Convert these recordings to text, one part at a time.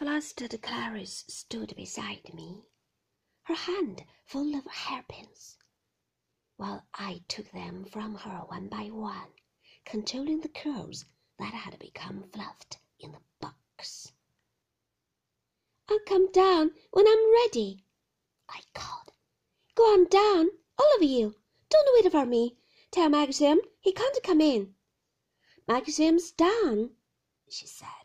flustered Clarice stood beside me, her hand full of hairpins, while I took them from her one by one, controlling the curls that had become fluffed in the box. I'll come down when I'm ready, I called. Go on down, all of you. Don't wait for me. Tell Maxim he can't come in. Maxim's down, she said.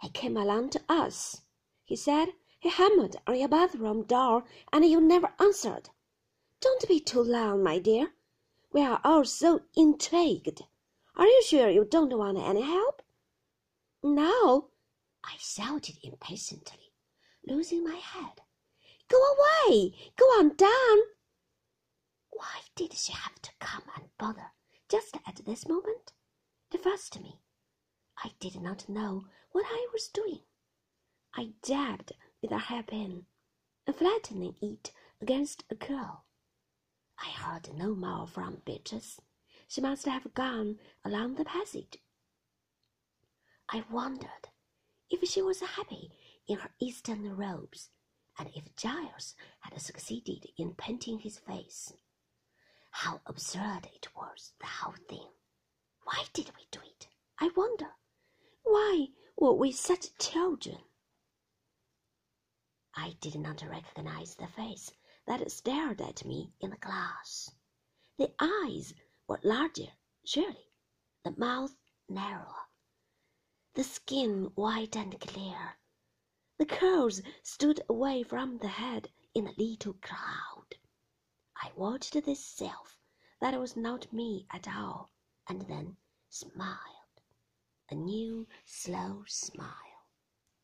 He came along to us. He said he hammered on your bathroom door and you never answered. Don't be too loud, my dear. We are all so intrigued. Are you sure you don't want any help? No, I shouted impatiently, losing my head. Go away! Go on down! Why did she have to come and bother just at this moment? To fuss me. I did not know what I was doing. I dabbed with a hairpin, flattening it against a curl. I heard no more from Beatrice. She must have gone along the passage. I wondered if she was happy in her eastern robes, and if Giles had succeeded in painting his face. How absurd it was, the whole thing. Why did we do it? I wonder. Why were we such children? I did not recognize the face that stared at me in the glass. The eyes were larger, surely, the mouth narrower, the skin white and clear. The curls stood away from the head in a little cloud. I watched this self that was not me at all, and then smiled a new, slow smile.